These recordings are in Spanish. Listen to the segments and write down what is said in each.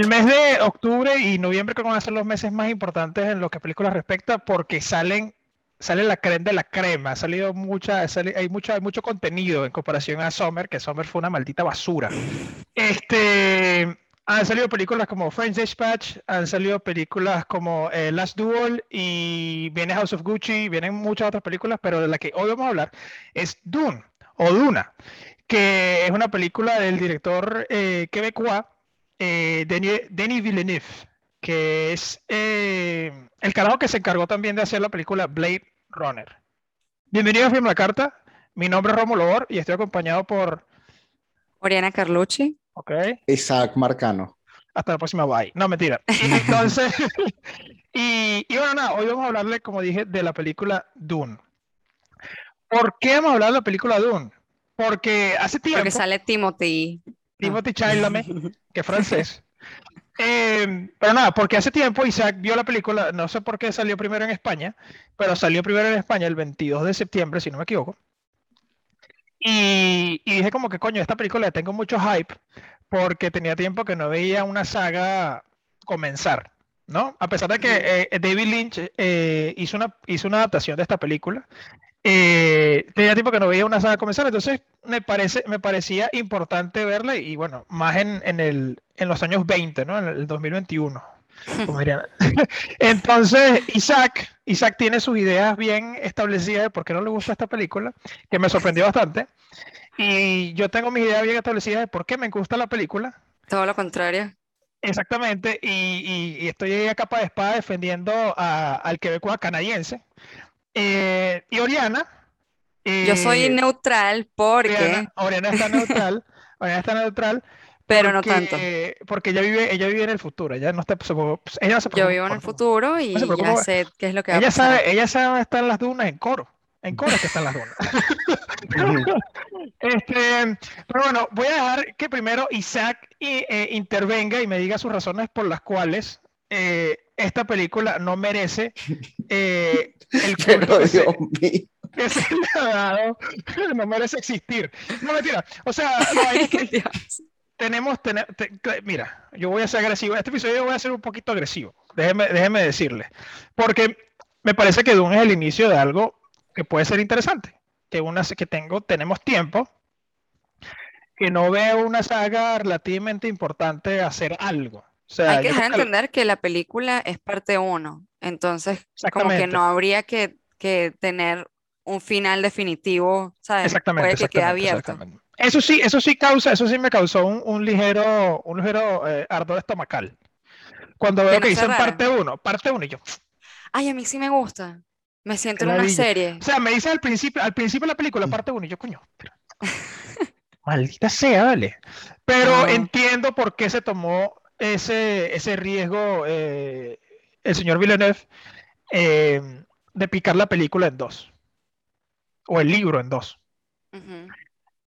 El mes de octubre y noviembre que van a ser los meses más importantes en lo que películas respecta porque salen sale la crema de la crema, ha salido mucha, hay mucho, hay mucho contenido en comparación a Summer, que Summer fue una maldita basura. Este, han salido películas como French Dispatch, han salido películas como eh, Last Duel y viene House of Gucci, vienen muchas otras películas, pero de la que hoy vamos a hablar es Dune o Duna, que es una película del director eh, quebecois eh, Denis Villeneuve que es eh, el carajo que se encargó también de hacer la película Blade Runner. Bienvenido a Film La Carta. Mi nombre es Romulo Or y estoy acompañado por Oriana Carlucci. Ok. Isaac Marcano. Hasta la próxima, bye. No, mentira. Entonces, y, y, bueno, nada, hoy vamos a hablarle, como dije, de la película Dune. ¿Por qué vamos a hablar de la película Dune? Porque hace tiempo. Porque sale Timothy. Timothy Chalamet, que es francés. Eh, pero nada, porque hace tiempo Isaac vio la película, no sé por qué salió primero en España, pero salió primero en España el 22 de septiembre, si no me equivoco. Y, dije como que coño, esta película le tengo mucho hype porque tenía tiempo que no veía una saga comenzar, ¿no? A pesar de que eh, David Lynch eh, hizo, una, hizo una adaptación de esta película, eh, tenía tiempo que no veía una saga comenzar, entonces me, parece, me parecía importante verla y bueno, más en, en, el, en los años 20, ¿no? En el 2021. Entonces, Isaac, Isaac tiene sus ideas bien establecidas de por qué no le gusta esta película, que me sorprendió bastante. Y yo tengo mis ideas bien establecidas de por qué me gusta la película. Todo lo contrario. Exactamente, y, y, estoy a capa de espada defendiendo a, al quebecois canadiense. Eh, y Oriana. Yo soy eh, neutral porque. Oriana, está neutral. Oriana está neutral. Pero no tanto. Porque ella vive, ella vive en el futuro. Ella no está. Ella Yo vivo en el futuro y ya sé qué es lo que va ella a pasar. Sabe, ella sabe dónde están las dunas en coro. En coro que están las dunas. este, pero bueno, voy a dejar que primero Isaac eh, intervenga y me diga sus razones por las cuales eh, esta película no merece eh, el culto que, se, le ha dado, no merece existir. No mentira, o sea, tenemos, mira, yo voy a ser agresivo, este episodio voy a ser un poquito agresivo, déjeme, déjeme decirle, porque me parece que Dune es el inicio de algo que puede ser interesante, que, una, que tengo, tenemos tiempo, que no veo una saga relativamente importante hacer algo. Hay que dejar entender que la película es parte uno, entonces como que no habría que, que, tener un final definitivo, ¿sabes? Exactamente. Puede que quede abierto. Eso sí, eso sí causa, eso sí me causó un, un ligero, un ligero eh, ardor estomacal. Cuando veo que dicen parte uno, parte uno y yo. Ay, a mí sí me gusta. Me siento en una serie. O sea, me dice al principio, al principio de la película, parte uno y yo, coño. Maldita sea, vale. Pero entiendo por qué se tomó ese, ese riesgo eh, el señor Villeneuve eh, de picar la película en dos. O el libro en dos.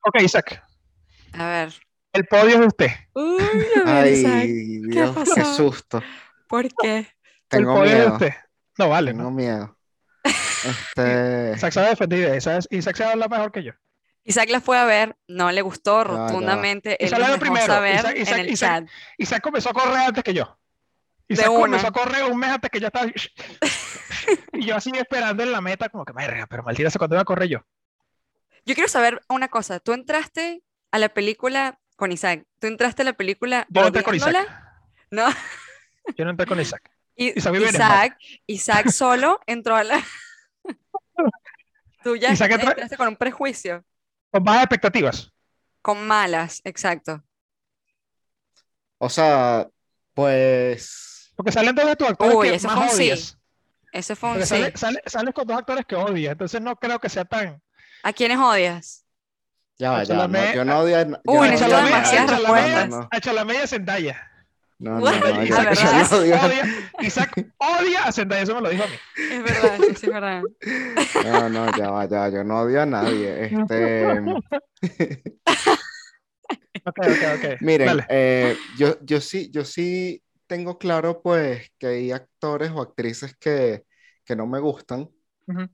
Ok, Isaac. A ver. El podio es de usted. Uy, a ver, Isaac. ¿Qué, pasó? qué susto. ¿Por qué? Tengo el podio miedo. es de usted. No vale. Tengo miedo. Este... Isaac sabe defender. Isaac sabe hablar mejor que yo. Isaac la fue a ver, no le gustó rotundamente. Él Isaac primero. Saber Isaac, Isaac, en el Isaac, chat. Isaac comenzó a correr antes que yo. Isaac comenzó a correr un mes antes que yo estaba. y yo así esperando en la meta, como que, merga, pero maldita se cuando iba a correr yo. Yo quiero saber una cosa. Tú entraste a la película con Isaac. ¿Tú entraste a la película Yo no entré con Isaac. No. Yo no entré con Isaac. Isaac, Isaac, Isaac solo entró a la... Tú ya Isaac entraste con un prejuicio. Con bajas expectativas. Con malas, exacto. O sea, pues. Porque salen dos de tus actores Uy, que ese más fue un odias. sí. Ese fue un sí. Sale, sale, sales con dos actores que odias, entonces no creo que sea tan. ¿A quiénes odias? Ya va, ya. No, yo no odio a. Uy, necesito demasiadas respuestas. A Chalamella Zendaya. No, no, no, Isaac, Isaac, odia, Isaac odia a Zendaya, eso me lo dijo a mí. Es verdad, sí, es verdad. No, no, ya va, ya, yo no odio a nadie. Este... ok, ok, ok. Miren, eh, yo, yo, sí, yo sí tengo claro, pues, que hay actores o actrices que, que no me gustan, uh -huh.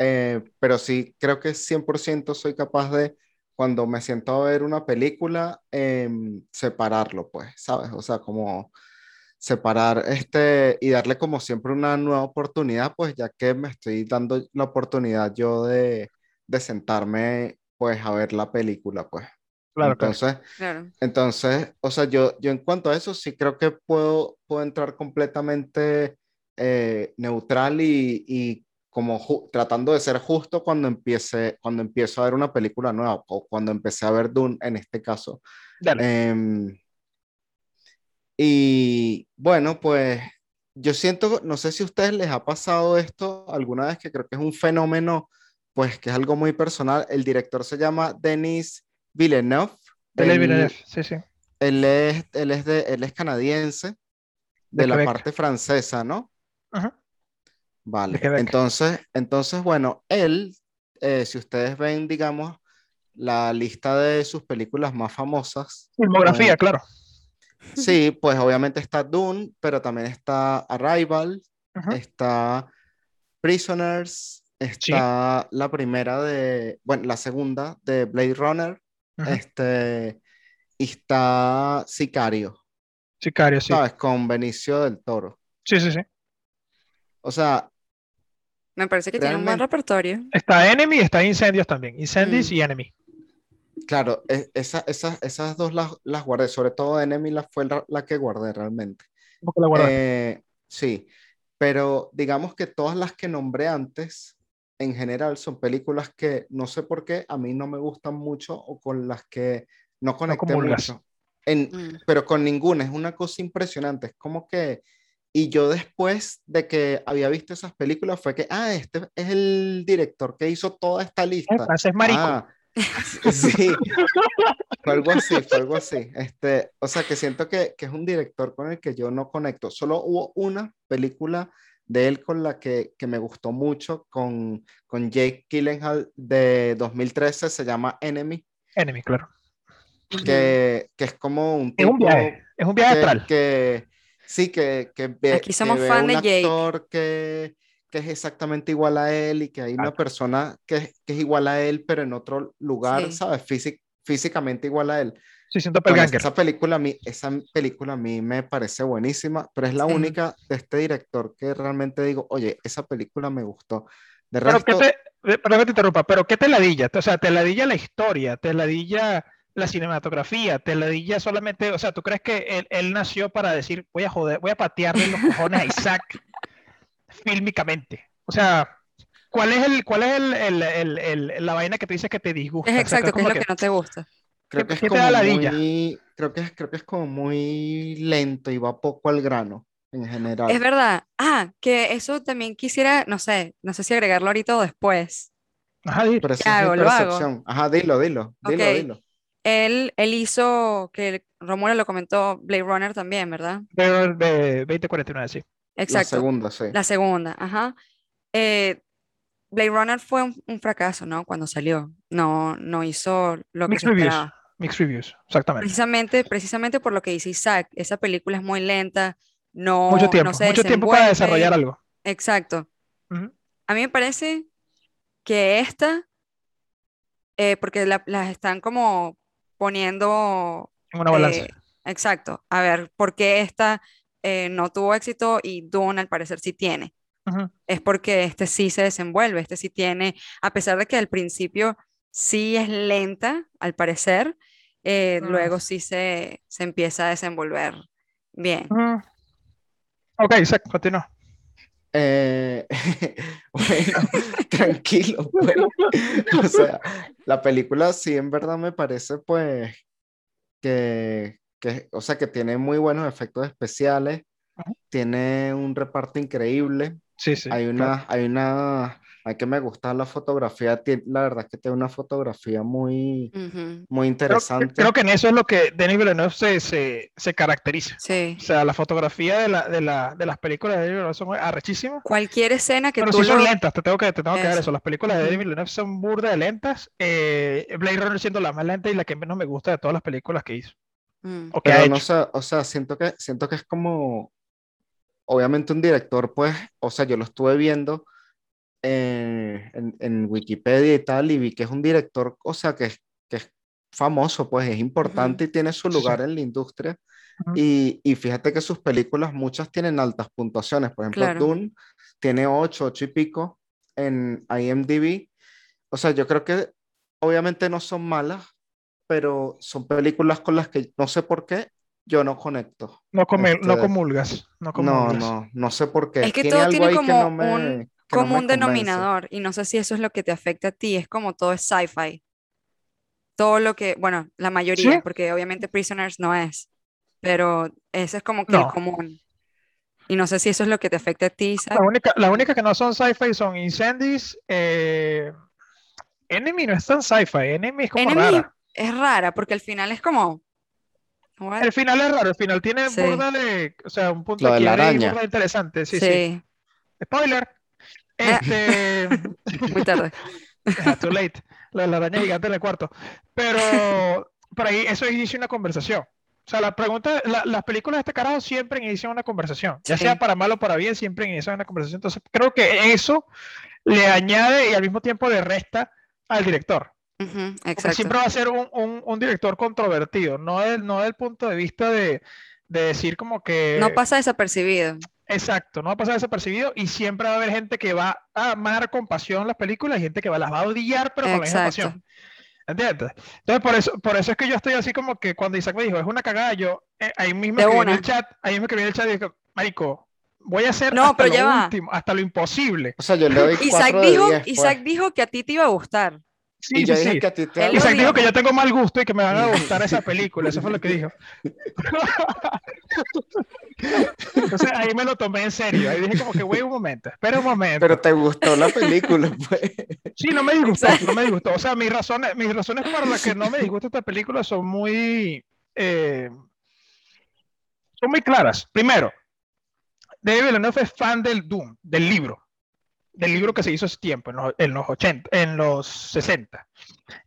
eh, pero sí creo que 100% soy capaz de cuando me siento a ver una película, em, separarlo, pues, ¿sabes? O sea, como separar este y darle como siempre una nueva oportunidad, pues ya que me estoy dando la oportunidad yo de, de sentarme, pues, a ver la película, pues. Claro, entonces, entonces, o sea, yo, yo en cuanto a eso sí creo que puedo, puedo entrar completamente eh, neutral y, y como tratando de ser justo cuando empiece, cuando empiezo a ver una película nueva o cuando empecé a ver Dune en este caso. Em, y bueno, pues yo siento, no sé si a ustedes les ha pasado esto alguna vez, que creo que es un fenómeno, pues que es algo muy personal. El director se llama Denis Villeneuve. Él, Villeneuve, sí, sí. Él es, él es, de, él es canadiense, de, la parte francesa, ¿no? Ajá. Vale, entonces, entonces, bueno, él, eh, si ustedes ven, digamos, la lista de sus películas más famosas. Filmografía, pues, claro. Sí, pues obviamente está Dune, pero también está Arrival, está Prisoners, está la primera de, bueno, la segunda de Blade Runner, este, y está Sicario. Sicario, sí. ¿Sabes? Con Benicio del Toro. Sí, sí, sí. O sea... Me parece que tiene un buen repertorio. Está Enemy y está Incendios también. Incendies mm. y Enemy. Claro, e, esa, esas dos las, las, guardé, sobre todo Enemy la fue la, que guardé realmente. ¿Cómo la guardé? Eh, sí, pero digamos que todas las que nombré antes en general son películas que no sé por qué a mí no me gustan mucho o con las que no conecté mucho. En, mm. Pero con ninguna, es una cosa impresionante. Es como que, y yo después de que había visto esas películas fue que, ah, este es el director que hizo toda esta lista. es marico. Ah, sí, fue algo así, fue algo así. Este, o sea, que siento que, que es un director con el que yo no conecto. Solo hubo una película de él con la que, que me gustó mucho, con, con Jake Gyllenhaal de 2013, se llama Enemy. Enemy, claro. Que, que es como un tipo... Es un viaje, es un viaje astral. Que, sí, que, que ve, Aquí somos fan de Jake. actor que, que es exactamente igual a él y que hay una persona que, que, es igual a él, pero en otro lugar, ¿sabes? físicamente igual a él. Sí, siento esa película, a mí, esa película a mí me parece buenísima, pero es la única de este director que realmente digo, oye, esa película me gustó. De pero resto... te, perdón que te interrumpa, pero ¿qué te ladilla? O sea, te ladilla la historia, te ladilla la cinematografía, te ladilla solamente, o sea, ¿tú crees que él, él nació para decir, voy a joder, voy a patearle los cojones a Isaac fílmicamente? O sea, ¿cuál es el, cuál es el, el, el, la vaina que te dices que te disgusta? Es exacto, ¿qué es lo que no te gusta? Creo que, es como muy, creo, que es, creo que es como muy lento y va poco al grano en general. Es verdad. Ah, que eso también quisiera, no sé, no sé si agregarlo ahorita o después. Ajá, dilo. ¿Qué hago? Lo hago. Ajá, dilo, dilo, dilo, dilo. Él, él hizo, que Romulo lo comentó, Blade Runner también, ¿verdad? De, de 2049, sí. Exacto. La segunda, sí. La segunda, ajá. Eh, Blade Runner fue un, fracaso, ¿no? Cuando salió. No, no hizo lo que se esperaba. Mixed reviews, exactamente. Precisamente, precisamente por lo que dice Isaac, esa película es muy lenta, no, mucho tiempo, mucho tiempo para desarrollar algo. Exacto. A mí me parece que esta, eh, porque las están como poniendo... En una balanza. Eh, exacto. A ver, ¿por qué esta eh, no tuvo éxito y Dune al parecer sí tiene? Es porque este sí se desenvuelve, este sí tiene, a pesar de que al principio sí es lenta, al parecer, eh, luego sí se, se, empieza a desenvolver bien. Ok, exacto, continúa. Eh, bueno, tranquilo, pues. O sea, la película sí en verdad me parece pues que, que o sea, que tiene muy buenos efectos especiales, tiene un reparto increíble. Sí, sí. Hay una, hay una, hay que me gusta la fotografía, la verdad es que tiene una fotografía muy, muy interesante. Creo, que en eso es lo que Denis Villeneuve se, se, se caracteriza. Sí. O sea, la fotografía de, la, de, la, de las películas de Denis Villeneuve son arrechísimas. Cualquier escena que Pero tú sí son lentas, te tengo que, te tengo que dar eso. Las películas de Denis Villeneuve son burda de lentas. Eh, Blade Runner siendo la más lenta y la que menos me gusta de todas las películas que hizo. Mm. O Pero no sé, o sea, siento que, siento que es como, obviamente un director, pues, o sea, yo lo estuve viendo en, en, Wikipedia y tal, y vi que es un director, o sea, que, que es famoso, pues es importante y tiene su lugar en la industria. y, y, fíjate que sus películas, muchas tienen altas puntuaciones. Por ejemplo, Dune tiene 8, 8 y pico en IMDb. O sea, yo creo que obviamente no son malas, pero son películas con las que no sé por qué yo no conecto. No, come, no este, comulgas. No, no, no, no, sé por qué. Es que todo tiene como un, como un denominador y no sé si eso es lo que te afecta a ti. Es como todo es sci-fi. Todo lo que, bueno, la mayoría, porque obviamente Prisoners no es, pero ese es como que el común. Y no sé si eso es lo que te afecta a ti. La única, las únicas que no son sci-fi son Incendies. Eh, Enemy no es tan sci-fi. Enemy es como Enemy Es rara porque al final es como. El final es raro. El final tiene sí. de. O sea, un punto de la interesante. Sí, sí, Spoiler. Este. Muy tarde. too late. La, la araña gigante en el cuarto. Pero por ahí eso inicia una conversación. O sea, la pregunta, las películas de este carajo siempre inician una conversación, ya sea para mal o para bien, siempre inician una conversación. Entonces, creo que eso le añade y al mismo tiempo le resta al director. siempre va a ser un, un, director controvertido, no del, no del punto de vista de, de, decir como que... No pasa desapercibido. Exacto, no va a pasar desapercibido y siempre va a haber gente que va a amar con pasión las películas y gente que va, las va a odiar, pero con la misma pasión. ¿Entiendes? Entonces, por eso, por eso es que yo estoy así como que cuando Isaac me dijo, es una cagada, yo eh, ahí mismo escribí en el chat, ahí mismo escribí en el chat y dije, Marico, voy a hacer hasta lo último, hasta lo imposible. O sea, yo le doy Isaac dijo, Isaac dijo que a ti te iba a gustar. Sí, sí, sí. Que te Isaac dijo que yo tengo mal gusto y que me van a gustar esa película. Eso fue lo que dijo. Entonces ahí me lo tomé en serio. Ahí dije como que, güey, un momento, espera un momento. Pero te gustó la película, pues. Sí, no me disgustó, no me disgustó. O sea, mis razones, mis razones para las que no me disgusta esta película son muy... Eh, son muy claras. Primero, David Villeneuve es fan del Doom, del libro del libro que se hizo hace tiempo, en los, 80, en los 60,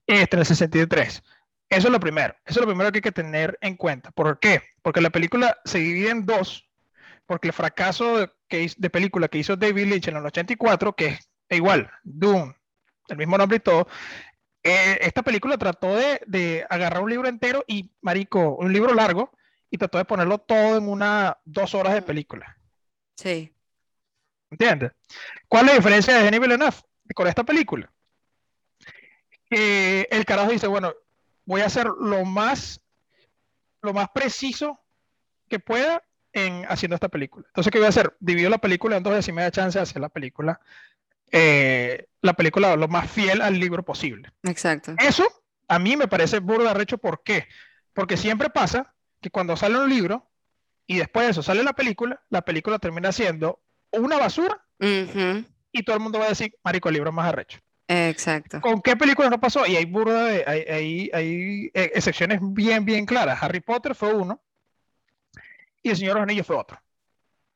este, en el 63. Eso es lo primero, eso es lo primero que hay que tener en cuenta. ¿Por qué? Porque la película se divide en dos, porque el fracaso de, que, de película que hizo David Lynch en el 84, que es igual, Doom, el mismo nombre y todo, eh, esta película trató de, de, agarrar un libro entero y, marico, un libro largo, y trató de ponerlo todo en una, dos horas de película. Sí. ¿Entiendes? ¿Cuál es la diferencia de Denis Villeneuve con esta película? El carajo dice, bueno, voy a hacer lo más, lo más preciso que pueda en haciendo esta película. Entonces, ¿qué voy a hacer? Divido la película en dos y me da chance de hacer la película, eh, la película lo más fiel al libro posible. Exacto. Eso a mí me parece burda recho. ¿Por qué? Porque siempre pasa que cuando sale un libro y después de eso sale la película, la película termina siendo una basura y todo el mundo va a decir, marico, el libro más arrecho. Exacto. ¿Con qué películas no pasó? Y hay burda de, hay, hay, eh, excepciones bien, bien claras. Harry Potter fue uno y El Señor de los Anillos fue otro.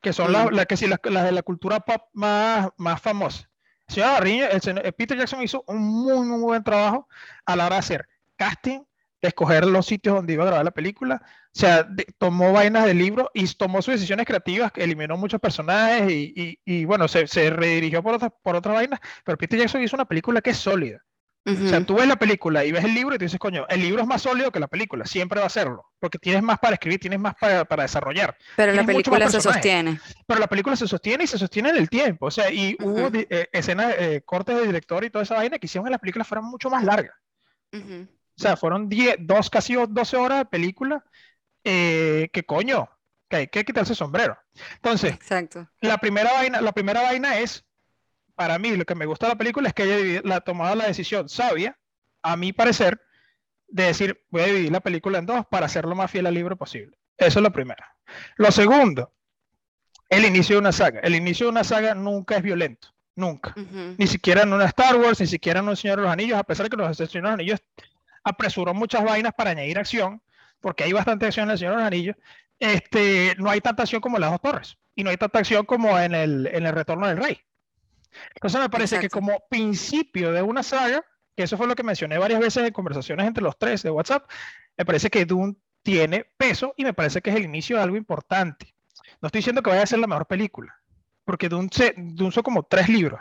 Que son las, que sí, las, de la cultura pop más, más famosas. El Señor el, Peter Jackson hizo un muy, muy buen trabajo a la hora de hacer casting, escoger los sitios donde iba a grabar la película. O sea, tomó vainas del libro y tomó sus decisiones creativas, eliminó muchos personajes y, y, bueno, se, se, redirigió por otras por otra vainas. Pero Peter Jackson hizo una película que es sólida. O sea, tú ves la película y ves el libro y te dices, coño, el libro es más sólido que la película, siempre va a serlo, porque tienes más para escribir, tienes más para, para desarrollar. Pero la película se sostiene. Pero la película se sostiene y se sostiene en el tiempo, o sea, y hubo eh, escenas, eh, cortes de director y toda esa vaina que hicieron que las películas fueran mucho más largas. O sea, fueron 10, dos, casi 12 horas de película. Eh, que coño, que hay que quitarse el sombrero. Entonces, Exacto. La, primera vaina, la primera vaina es, para mí, lo que me gusta de la película es que ella la, ha tomado la decisión sabia, a mi parecer, de decir, voy a dividir la película en dos para hacer lo más fiel al libro posible. Eso es lo primero. Lo segundo, el inicio de una saga. El inicio de una saga nunca es violento. Nunca. Ni siquiera en una Star Wars, ni siquiera en un Señor de los Anillos, a pesar de que los Señor de los Anillos apresuró muchas vainas para añadir acción, porque hay bastante acción en el Señor de los Anillos, este, no hay tanta acción como en las dos torres, y no hay tanta acción como en el, en el Retorno del Rey. Entonces me parece que como principio de una saga, que eso fue lo que mencioné varias veces en conversaciones entre los tres de WhatsApp, me parece que Dune tiene peso y me parece que es el inicio de algo importante. No estoy diciendo que vaya a ser la mejor película, porque Dune, se, Dune son como tres libros.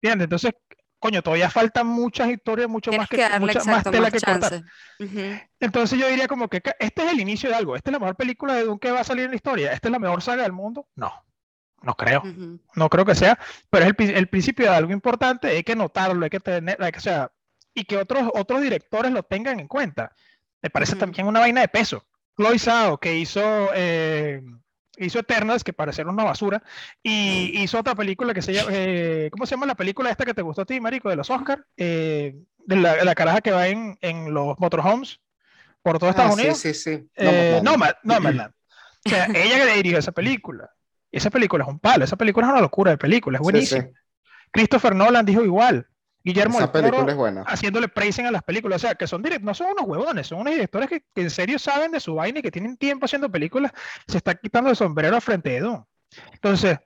Bien, entonces coño, todavía faltan muchas historias, mucho más que, mucha, más tela que cortar. Entonces yo diría como que este es el inicio de algo, esta es la mejor película de Dune que va a salir en la historia, esta es la mejor saga del mundo. No, no creo, no creo que sea, pero es el, principio de algo importante, hay que notarlo, hay que tener, o sea, y que otros, otros directores lo tengan en cuenta. Me parece también una vaina de peso. Chloe Zhao, que hizo eh, hizo Eternals, que parece una basura, y hizo otra película que se llama, eh, ¿cómo se llama la película esta que te gustó a ti, Marico, de los Oscars? Eh, de la, la, caraja que va en, en los motorhomes por todo Estados ah, Unidos. Sí, sí, sí. Eh, no, no, no, O sea, ella que dirigió esa película. Y esa película es un palo, esa película es una locura de película, es buenísima. Christopher Nolan dijo igual. Guillermo Esa es buena. haciéndole praising a las películas, o sea, que son no son unos huevones, son unos directores que, en serio saben de su vaina y que tienen tiempo haciendo películas, se está quitando el sombrero al frente de Doom. Entonces,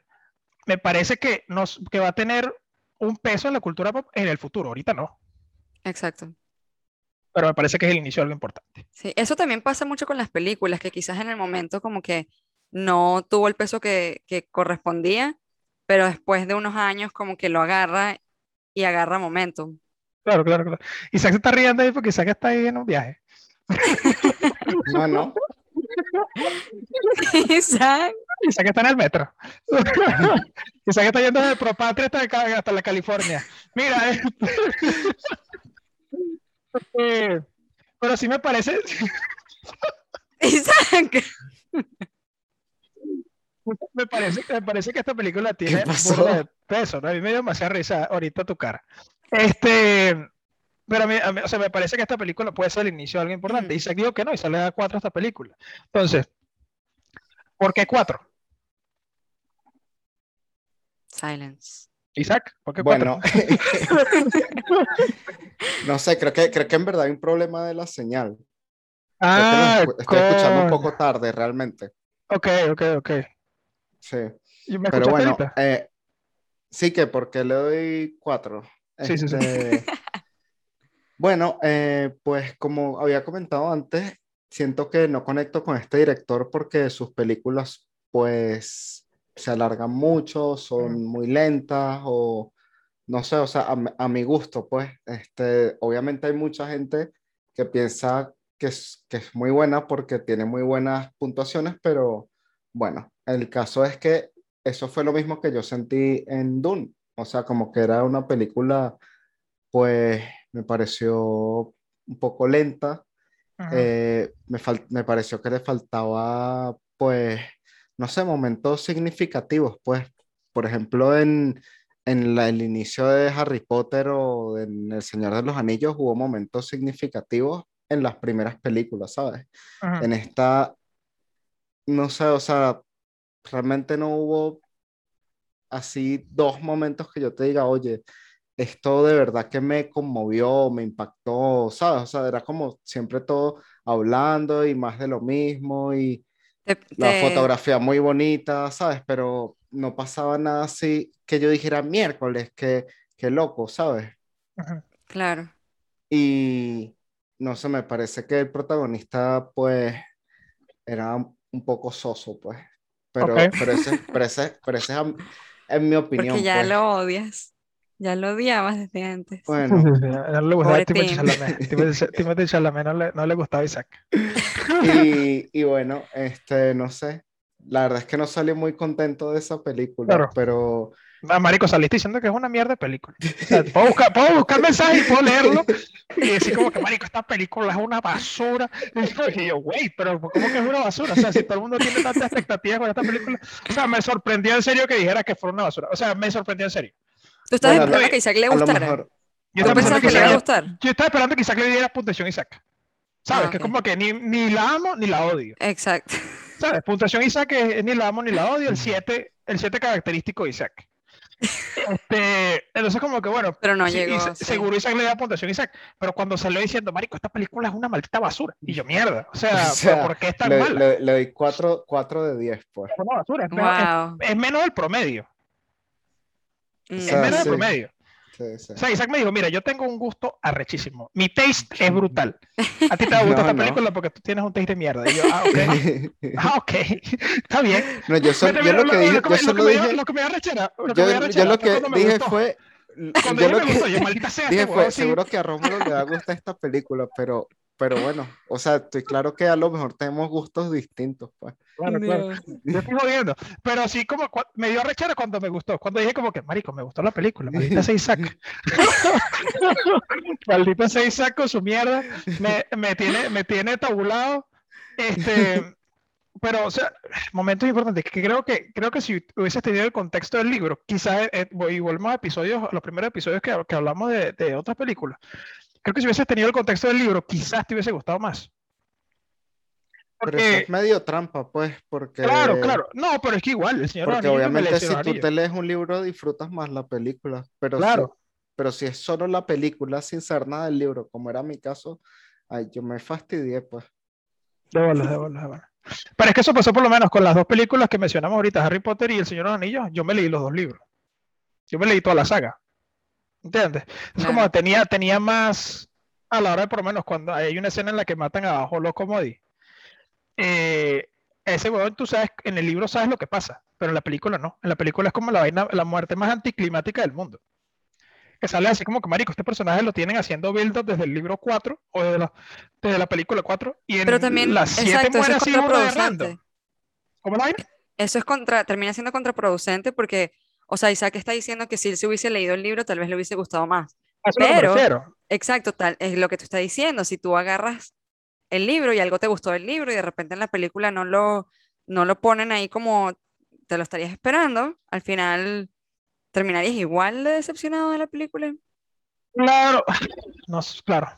me parece que, nos, que va a tener un peso en la cultura pop en el futuro, ahorita no. Exacto. Pero me parece que es el inicio de algo importante. Sí, eso también pasa mucho con las películas, que quizás en el momento como que no tuvo el peso que, que correspondía, pero después de unos años como que lo agarra y agarra momentum. Claro, claro, claro. Isaac se está riendo ahí porque Isaac está ahí en un viaje. No, no. Isaac. Isaac está en el metro. Isaac está yendo de Propatria hasta, hasta la California. Mira, eh. Eh, pero sí me parece. Isaac me parece, me parece que esta película tiene peso, ¿no? A mí me dio demasiada risa ahorita tu cara. Este, pero a mí, o sea, me parece que esta película puede ser el inicio de algo importante. Y se dijo que no, y sale a cuatro esta película. Entonces, ¿por qué cuatro? Silence. Isaac, ¿por qué bueno, no sé, creo que, creo que en verdad hay un problema de la señal. Ah, estoy escuchando un poco tarde, realmente. Ok, ok, ok. Sí. Pero bueno, eh, sí que porque le doy cuatro. Sí, sí, sí. Este, bueno, eh, pues como había comentado antes, siento que no conecto con este director porque sus películas pues se alargan mucho, son muy lentas o no sé, o sea, a, mi gusto, pues, este, obviamente hay mucha gente que piensa que es, que es muy buena porque tiene muy buenas puntuaciones, pero bueno, el caso es que eso fue lo mismo que yo sentí en Dune. O sea, como que era una película, pues me pareció un poco lenta. Eh, me, me pareció que le faltaba, pues, no sé, momentos significativos, pues, por ejemplo, en, en el inicio de Harry Potter o en El Señor de los Anillos hubo momentos significativos en las primeras películas, ¿sabes? En esta, no sé, o sea, realmente no hubo así dos momentos que yo te diga, oye, esto de verdad que me conmovió, me impactó, ¿sabes? O sea, era como siempre todo hablando y más de lo mismo y la fotografía muy bonita, ¿sabes? Pero no pasaba nada así que yo dijera miércoles, que, que loco, ¿sabes? Claro. Y no sé, me parece que el protagonista, pues, era un poco soso, pues. Pero, pero, ese, pero, ese, pero ese es, en mi opinión. Porque ya pues. lo odias. Ya lo odiabas desde antes. Bueno, no le gustaba Timothy Chalamet. Timothy Chalamet no le, no le gustaba Isaac. Y, y, bueno, este, no sé. La verdad es que no salí muy contento de esa película, claro. pero marico, saliste diciendo que es una mierda de película. puedo, buscar, puedo buscar mensajes y puedo leerlo y decir como que, marico, esta película es una basura. Y yo, güey, pero ¿cómo que es una basura? O sea, si todo el mundo tiene tantas expectativas con esta película. O sea, me sorprendió en serio que dijera que fuera una basura. O sea, me sorprendió en serio. ¿Tú estás esperando que Isaac le gustara? Yo estaba pensando que, le iba a gustar? Yo estaba esperando que Isaac le diera puntuación a Isaac. ¿Sabes? Ah, que es como que ni, ni la amo ni la odio. Exacto. ¿Sabes? Puntuación Isaac es ni la amo ni la odio. El 7 el siete característico de Isaac. Este, entonces como que bueno, pero no llegó, seguro Isaac le da puntuación Isaac, pero cuando salió diciendo, marico, esta película es una maldita basura, y yo, mierda, o sea, ¿por qué es tan le, mala? Le, le, doy 4, 4 de 10, pues. Es una basura, es, menos, es, menos del promedio. Mm. Es menos del promedio. O sea, Isaac me dijo, mira, yo tengo un gusto arrechísimo. Mi taste es brutal. A ti te va a gustar esta película porque tú tienes un taste de mierda. Y yo, ah, ok. ah, ok. Está bien. No, yo, yo lo que dije, yo solo dije... Lo que me arrechera. Yo, yo lo que dije fue Cuando yo, me gustó, yo maldita sea. Dije, pues, seguro que a Rómulo le va a gustar esta película, pero, pero bueno, o sea, estoy claro que a lo mejor tenemos gustos distintos, pues. Claro, claro. Yo estoy jodiendo. Pero así como me dio rechera cuando me gustó. Cuando dije como que, marico, me gustó la película. Maldita se Isaac. maldita se Isaac con su mierda. Me, me, tiene, me tiene tabulado. Este, pero, o sea, momentos importantes, que creo que, creo que si hubieses tenido el contexto del libro, quizás, eh, y volvemos a episodios, los primeros episodios que, que hablamos de, de, otras películas, creo que si hubieses tenido el contexto del libro, quizás te hubiese gustado más. pero eso es medio trampa, pues, porque... Claro, claro. No, pero es que igual, el señor... Porque obviamente si tú te lees un libro, disfrutas más la película, pero, claro. si, pero si es solo la película sin ser nada del libro, como era mi caso, ay, yo me fastidié, pues. De bolas, de bolas, de bolas. Pero es que eso pasó por lo menos con las dos películas que mencionamos ahorita, Harry Potter y El Señor de los Anillos. Yo me leí los dos libros. Yo me leí toda la saga. ¿Entiendes? Es como tenía, tenía más a la hora de por lo menos cuando hay una escena en la que matan a Holo Comodi. Eh, ese huevón, tú sabes, en el libro sabes lo que pasa, pero en la película no. En la película es como la vaina, la muerte más anticlimática del mundo que sale así como que, marico, este personaje lo tienen haciendo build desde el libro 4 o desde la, desde la película 4 y en Pero también, las 7 muere así. ¿Cómo la Eso es contra, termina siendo contraproducente porque, o sea, Isaac está diciendo que si él se hubiese leído el libro tal vez le hubiese gustado más. Pero, exacto, tal, es lo que tú estás diciendo, si tú agarras el libro y algo te gustó del libro y de repente en la película no lo, no lo ponen ahí como te lo estarías esperando, al final ¿terminarías igual de decepcionado de la película? Claro, no, claro,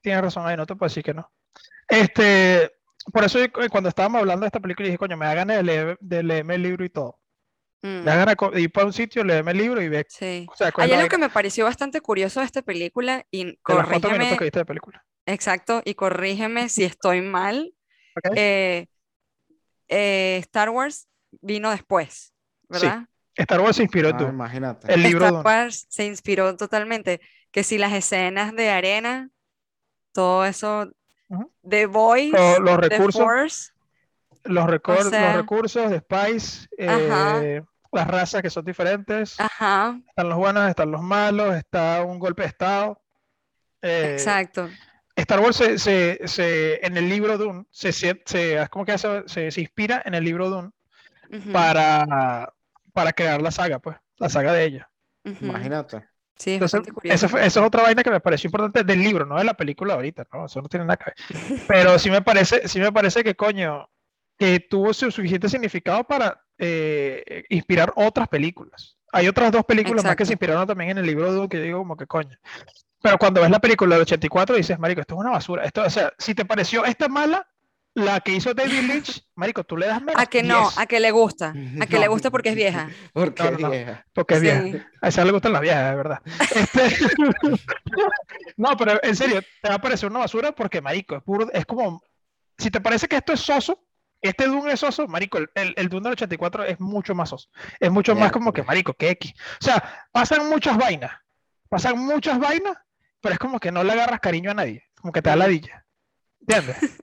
tienes razón ahí, no te puedo decir que no. Este, por eso cuando estábamos hablando de esta película dije, coño, me de, leer, de leerme el libro y todo. Mm. de ir para un sitio, leerme el libro y ver. Sí. Hay algo que me pareció bastante curioso de esta película y corrígeme. que viste de película. Exacto, y corrígeme si estoy mal. Eh, eh, Star Wars vino después, ¿verdad? Star Wars se inspiró ah, tú. Imagínate. El libro Star Wars se inspiró totalmente. Que si las escenas de arena, todo eso, de Voice, los recursos, los, los recursos de Spice, eh, las razas que son diferentes. Ajá. Están los buenos, están los malos, está un golpe de estado. Eh, Exacto. Star Wars se, se, se, en el libro Dune se, se, se, como que se, se, inspira en el libro Dune para para crear la saga, pues, la saga de ella. Imagínate. Sí, Entonces, esa, es otra vaina que me pareció importante del libro, no de la película ahorita, ¿no? Eso no tiene nada que ver. Pero sí me parece, sí me parece que coño, que tuvo su suficiente significado para eh, inspirar otras películas. Hay otras dos películas más que se inspiraron también en el libro de que yo digo como que coño. Pero cuando ves la película del 84 dices, marico, esto es una basura. Esto, o sea, si te pareció esta mala, la que hizo David Lynch, Marico, tú le das menos. A que no, a que le gusta. A que le gusta porque es vieja. Porque es vieja. Porque es vieja. A esa le gustan las viejas, de verdad. Este, no, pero en serio, te va a parecer una basura porque, Marico, es, puro, es como. Si te parece que esto es soso, este Dune es soso, Marico, el, el, Dune del 84 es mucho más soso. Es mucho más como que, Marico, que X. O sea, pasan muchas vainas. Pasan muchas vainas, pero es como que no le agarras cariño a nadie. Como que te da ladilla. ¿Entiendes?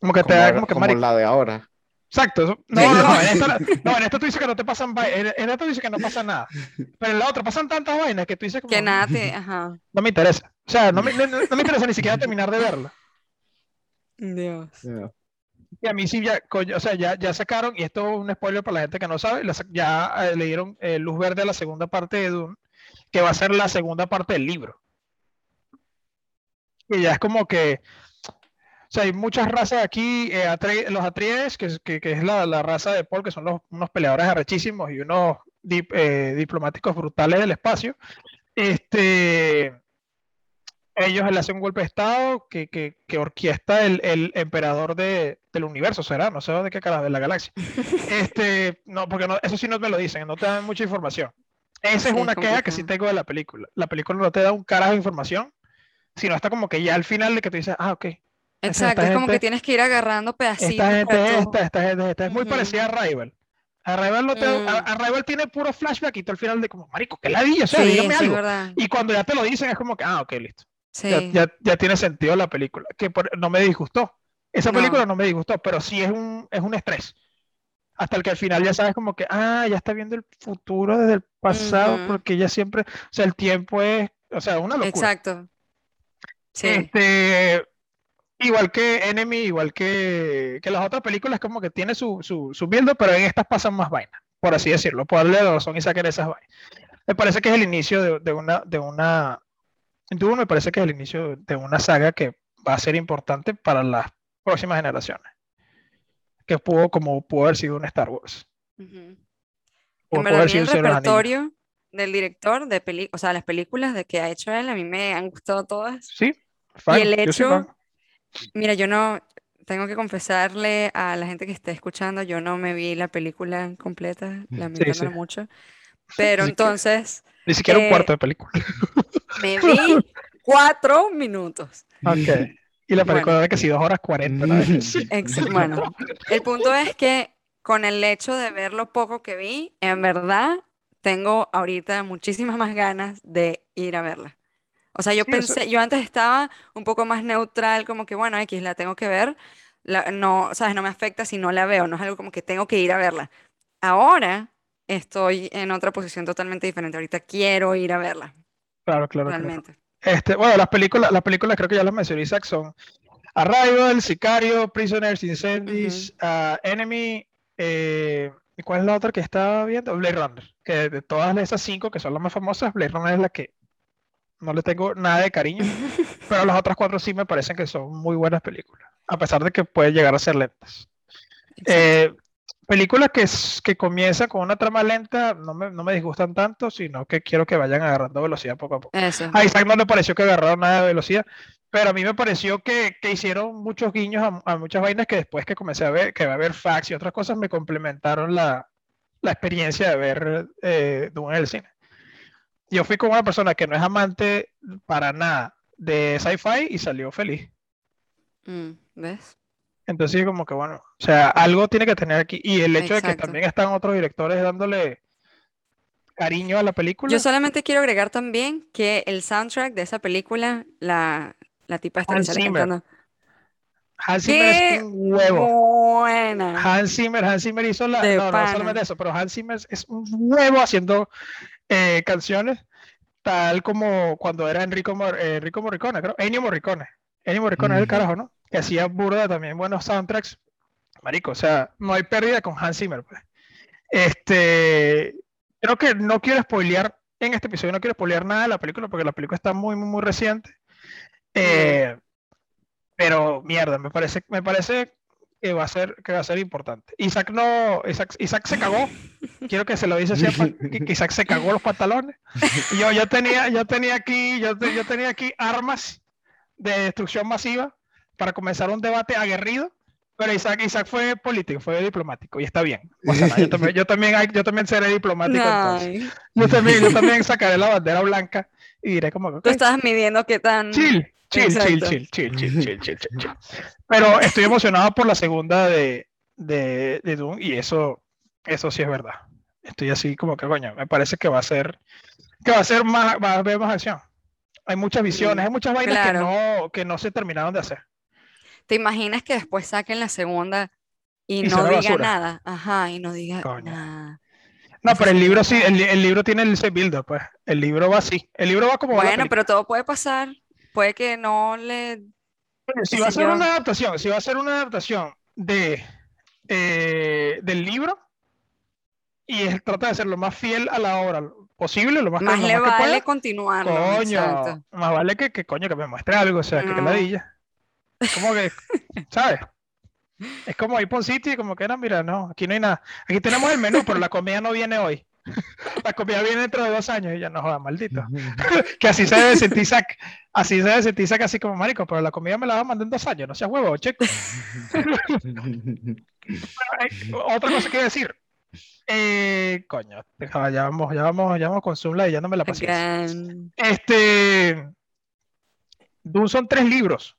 Como que te da como que como la de ahora. Exacto. No, no, en esta, no, en esta tú dices que no te pasan vainas. En esta tú dices que no pasa nada. Pero en la otra pasan tantas vainas que tú dices como, que nada te, ajá. No me interesa. O sea, no me, no, me interesa ni siquiera terminar de verla. Dios. Y a mí sí ya, o sea, ya, ya sacaron, y esto es un spoiler para la gente que no sabe, ya eh, le dieron eh, luz verde a la segunda parte de Dune, que va a ser la segunda parte del libro. Y ya es como que, o sea, hay muchas razas aquí, eh, los Atreides, que, que, que es la, la, raza de Paul, que son unos peleadores arrechísimos y unos eh, diplomáticos brutales del espacio. Este, ellos le hacen un golpe de Estado que, que, que orquesta el, el emperador de, del universo, será, no sé de qué cara, de la galaxia. Este, no, porque no, eso sí no me lo dicen, no te dan mucha información. Esa es una queja que sí tengo de la película. La película no te da un carajo de información, sino hasta como que ya al final de que tú dices, ah, ok, Exacto, es como que tienes que ir agarrando pedacitos. Esta gente, esta, esta gente, esta es muy parecida a Rival. A Rival, no te, mm. tiene puro flashback y tú al final de como, marico, qué ladilla, o sea, sí, dígame algo. Y cuando ya te lo dicen es como que, ah, ok, listo. Ya, ya, tiene sentido la película, que no me disgustó. Esa película no. me disgustó, pero sí es un, es un estrés. hasta el que al final ya sabes como que, ah, ya está viendo el futuro desde el pasado, porque ya siempre, o sea, el tiempo es, o sea, una locura. Exacto. Sí. Este, igual que Enemy, igual que, que las otras películas, como que tiene su, su, su build, pero en estas pasan más vainas, por así decirlo, por darle razón y sacar esas vainas. Me parece que es el inicio de, de una, de una, Dune me parece que es el inicio de una saga que va a ser importante para las próximas generaciones que pudo, como pudo haber sido un Star Wars. En verdad, el repertorio del director de películas, o sea, las películas de que ha hecho él, a mí me han gustado todas. Sí, y el hecho, mira, yo no, tengo que confesarle a la gente que esté escuchando, yo no me vi la película completa, lamentándolo mucho, pero entonces... Ni siquiera un eh, cuarto de película. Me vi cuatro minutos. Ok. Y la película de que sí, dos horas cuarenta. Bueno, el punto es que con el hecho de ver lo poco que vi, en verdad tengo ahorita muchísimas más ganas de ir a verla. O sea, yo pensé, yo antes estaba un poco más neutral, como que bueno, X la tengo que ver, no, sabes, no me afecta si no la veo, no es algo como que tengo que ir a verla. Ahora estoy en otra posición totalmente diferente. Ahorita quiero ir a verla. Claro, claro. Realmente. Este, bueno, las películas, las películas creo que ya las mencioné, Isaac, son Arrival, Sicario, Prisoners, Incendies, uh, Enemy, eh, ¿y cuál es la otra que estaba viendo? Blade Runner. Que de todas esas cinco que son las más famosas, Blade Runner es la que no le tengo nada de cariño, pero las otras cuatro sí me parecen que son muy buenas películas, a pesar de que pueden llegar a ser lentas. Eh, películas que, que comienzan con una trama lenta no me, no me, disgustan tanto, sino que quiero que vayan agarrando velocidad poco a poco. A Isaac no le pareció que agarraron nada de velocidad, pero a mí me pareció que, que hicieron muchos guiños a, muchas vainas que después que comencé a ver, que va a haber fax y otras cosas, me complementaron la, la experiencia de ver eh, en el cine. Yo fui con una persona que no es amante para nada de sci-fi y salió feliz. Mm, ¿Ves? Entonces, como que bueno, o sea, algo tiene que tener aquí. Y el hecho de que también están otros directores dándole cariño a la película. Yo solamente quiero agregar también que el soundtrack de esa película, la, la tipa está Hans Zimmer. Hans Zimmer es un huevo. Buena. Hans Zimmer, Hans Zimmer hizo la. no, no solamente eso, pero Hans Zimmer es un huevo haciendo eh, canciones, tal como cuando era Enrico, eh, Enrico Morricone, creo. Ennio Morricone. Ennio Morricone es el carajo, ¿no? Que hacía burda también buenos soundtracks. Marico, o sea, no hay pérdida con Hans Zimmer. Pues. Este, creo que no quiero spoilear en este episodio, no quiero spoilear nada de la película porque la película está muy, muy, muy reciente. Eh, pero mierda, me parece, me parece que va a ser, que va a ser importante. Isaac no, Isaac, Isaac se cagó. Quiero que se lo dice siempre, que Isaac se cagó los pantalones. Y yo, yo tenía, yo tenía aquí, yo, yo tenía aquí armas de destrucción masiva para comenzar un debate aguerrido, pero Isaac, Isaac fue político, fue diplomático y está bien. yo, también, yo, también, yo también seré diplomático. Yo, también, yo también sacaré la bandera blanca y diré como... Tú estás midiendo qué tan... Chill, chill, chill, chill, chill, chill, chill, chill, chill, Pero estoy emocionado por la segunda de, de, de Doom y eso, eso sí es verdad. Estoy así como que, coño, me parece que va a ser, que va a ser más, va a haber más acción. Hay muchas visiones, hay muchas vainas que, no, que no se terminaron de hacer. ¿Te imaginas que después saquen la segunda y, no diga nada? Ajá, y no diga nada. No, pero el libro sí, el, libro tiene el build pues. El libro va así. El libro va como. Bueno, pero todo puede pasar. Puede que no le. si va a ser una adaptación, si va a ser una adaptación de eh, del libro y trata de ser lo más fiel a la obra posible, lo más, más le vale continuar. Coño, más vale que, que, coño que me muestre algo, o sea, que, que ladilla. Como que, ¿sabes? Es como ir por un sitio y como que era, mira, no, aquí no hay nada. Aquí tenemos el menú, pero la comida no viene hoy. La comida viene dentro de dos años y ya no joda, maldito. que así se debe sentir Isaac. Así se debe sentir Isaac así como marico, pero la comida me la va a mandar en dos años, no seas huevo, checo. Otra cosa que decir. Eh, coño, ya vamos, ya vamos, ya vamos con Zoom y ya no me la pasé. Este. Dune son tres libros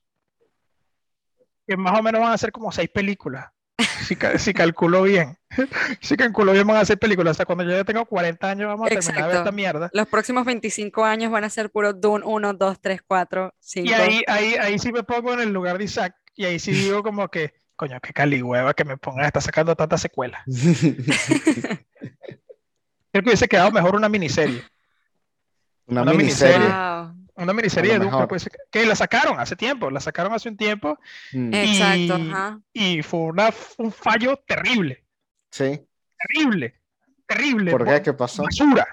que más o menos van a ser como seis películas. Si, si calculo bien. si calculo bien van a ser películas. O sea, cuando yo ya tengo 40 años vamos a terminar de ver esta mierda. Los próximos 25 años van a ser puro Dune 1, 2, 3, 4, 5. Y ahí, ahí, ahí sí me pongo en el lugar de Isaac. Y ahí sí digo como que, coño, qué calihueva que me ponga, está sacando tantas secuelas. Creo que hubiese quedado mejor una miniserie. Una, miniserie. Una miniserie de Doom que, la sacaron hace tiempo, la sacaron hace un tiempo. Mm. Exacto, y fue una, un fallo terrible. Sí. Terrible, terrible. ¿Por qué? ¿Qué pasó? Basura.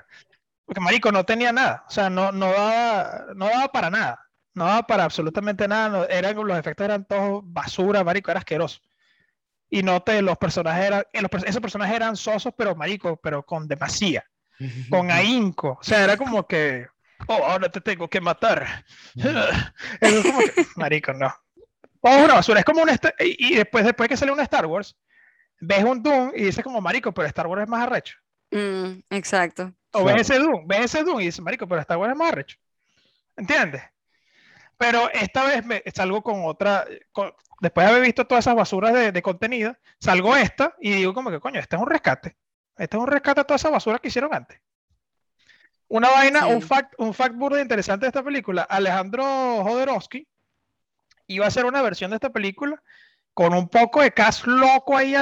Porque Marico no tenía nada, o sea, no, no, daba, no daba para nada. No daba para absolutamente nada. eran, los efectos eran todos basura, Marico, era asqueroso. Y no te, los personajes eran, eh, esos personajes eran sosos, pero Marico, pero con demasía, con ahínco. O sea, era como que, oh, ahora te tengo que matar. es como que, marico, no. Oh, una basura. Es como un. Y después, después que sale un Star Wars, ves un Doom y dices, como, marico, pero Star Wars es más arrecho. Mm, exacto. O ves ese Doom, ves ese Doom y dices, marico, pero Star Wars es más arrecho. ¿Entiendes? Pero esta vez me salgo con otra. después de haber visto todas esas basuras de, de, contenido, salgo esta y digo, como que, coño, este es un rescate. Este es un rescate a toda esa basura que hicieron antes. Una vaina, un fact, un fact burdo interesante de esta película. Alejandro Jodorowsky iba a hacer una versión de esta película con un poco de cast loco ahí,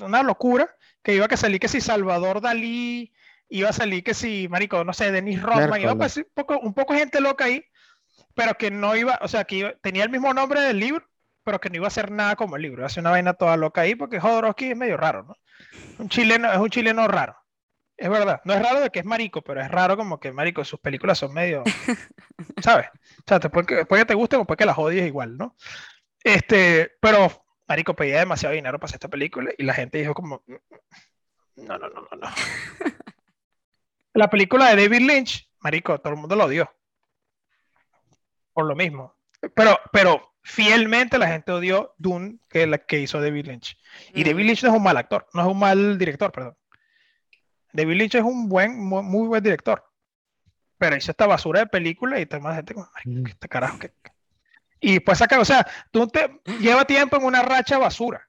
una locura, que iba a salir que si Salvador Dalí, iba a salir que si, marico, no sé, Denis Rodman, iba a un poco, un poco gente loca ahí, pero que no iba, o sea, que tenía el mismo nombre del libro, pero que no iba a hacer nada como el libro, iba a hacer una vaina toda loca ahí, porque Jodorowsky es medio raro, ¿no? Un chileno, es un chileno raro. Es verdad, no es raro de que es marico, pero es raro como que marico, sus películas son medio, ¿sabes? O sea, después que, después que te guste, después que las odies igual, ¿no? Este, pero marico, pedía demasiado dinero para hacer esta película y la gente dijo como, no, no, no, no, no. la película de David Lynch, marico, todo el mundo lo odió. Por lo mismo. Pero, pero fielmente la gente odió Dune, que la que hizo David Lynch. Y David Lynch no es un mal actor, no es un mal director, perdón. David Lynch es un buen, muy, buen director. Pero hizo esta basura de película y está más gente como, mm. este carajo que... Y pues saca, o sea, tú te lleva tiempo en una racha basura.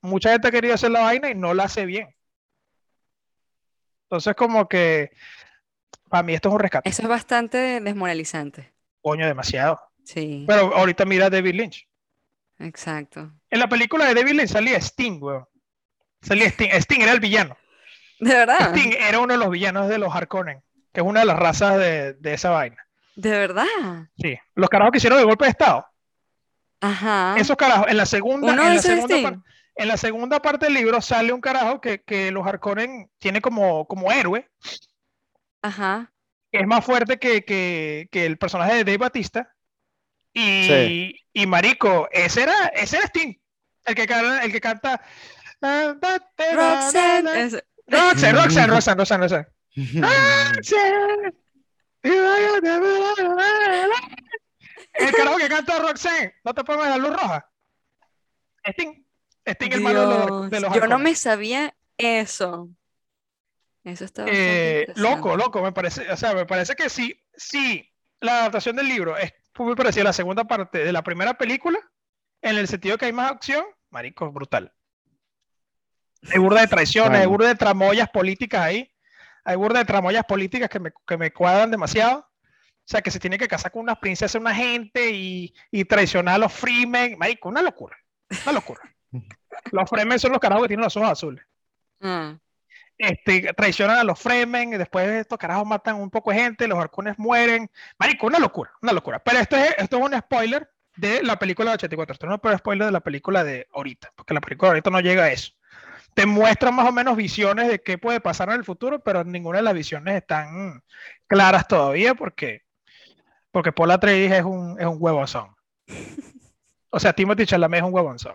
Mucha gente ha querido hacer la vaina y no la hace bien. Entonces, como que para mí esto es un rescate. Eso es bastante desmoralizante. Coño, demasiado. Sí. Pero ahorita mira a David Lynch. Exacto. En la película de David Lynch salía Sting, weón. Salía Sting. Sting era el villano. ¿De verdad? Sting era uno de los villanos de los Harkonnen, que es una de las razas de, de esa vaina. ¿De verdad? Sí. Los carajos que hicieron el golpe de Estado. Ajá. Esos carajos, en la segunda, en la segunda, en la segunda, parte del libro sale un carajo que, que los Harkonnen tiene como, como héroe. Ajá. es más fuerte que, que, que, el personaje de Dave Batista. Y, y Marico, ese era, ese era Sting. El que, el que canta. Roxanne. Roxanne, Roxanne, Roxanne, Roxanne, Roxanne. El carajo que canta Roxanne, ¿no te pongas la luz roja? Sting. Sting, el malo de los, Yo no me sabía eso. Eso está eh, Loco, loco, me parece. O sea, me parece que sí, sí, la adaptación del libro es muy parecida a la segunda parte de la primera película, en el sentido que hay más acción, marico, brutal. Hay burda de traiciones, hay burda de tramoyas políticas ahí. Hay burda de tramoyas políticas que me, que me cuadran demasiado. O sea, que se tiene que casar con unas princesas, una gente y, y traicionar a los Freemen. Marico, una locura. Una locura. los Fremen son los carajos que tienen los ojos azules. Mm. Este, traicionan a los Fremen, y después estos carajos matan un poco de gente, los arcones mueren. Marico, una locura, una locura. Pero esto es, esto es un spoiler de la película de 84. Esto no es un spoiler de la película de ahorita, porque la película de ahorita no llega a eso te muestran más o menos visiones de qué puede pasar en el futuro, pero ninguna de las visiones están claras todavía porque, porque Paul Atreides es un, es un huevonzón. O sea, Timothy Chalamet es un huevonzón.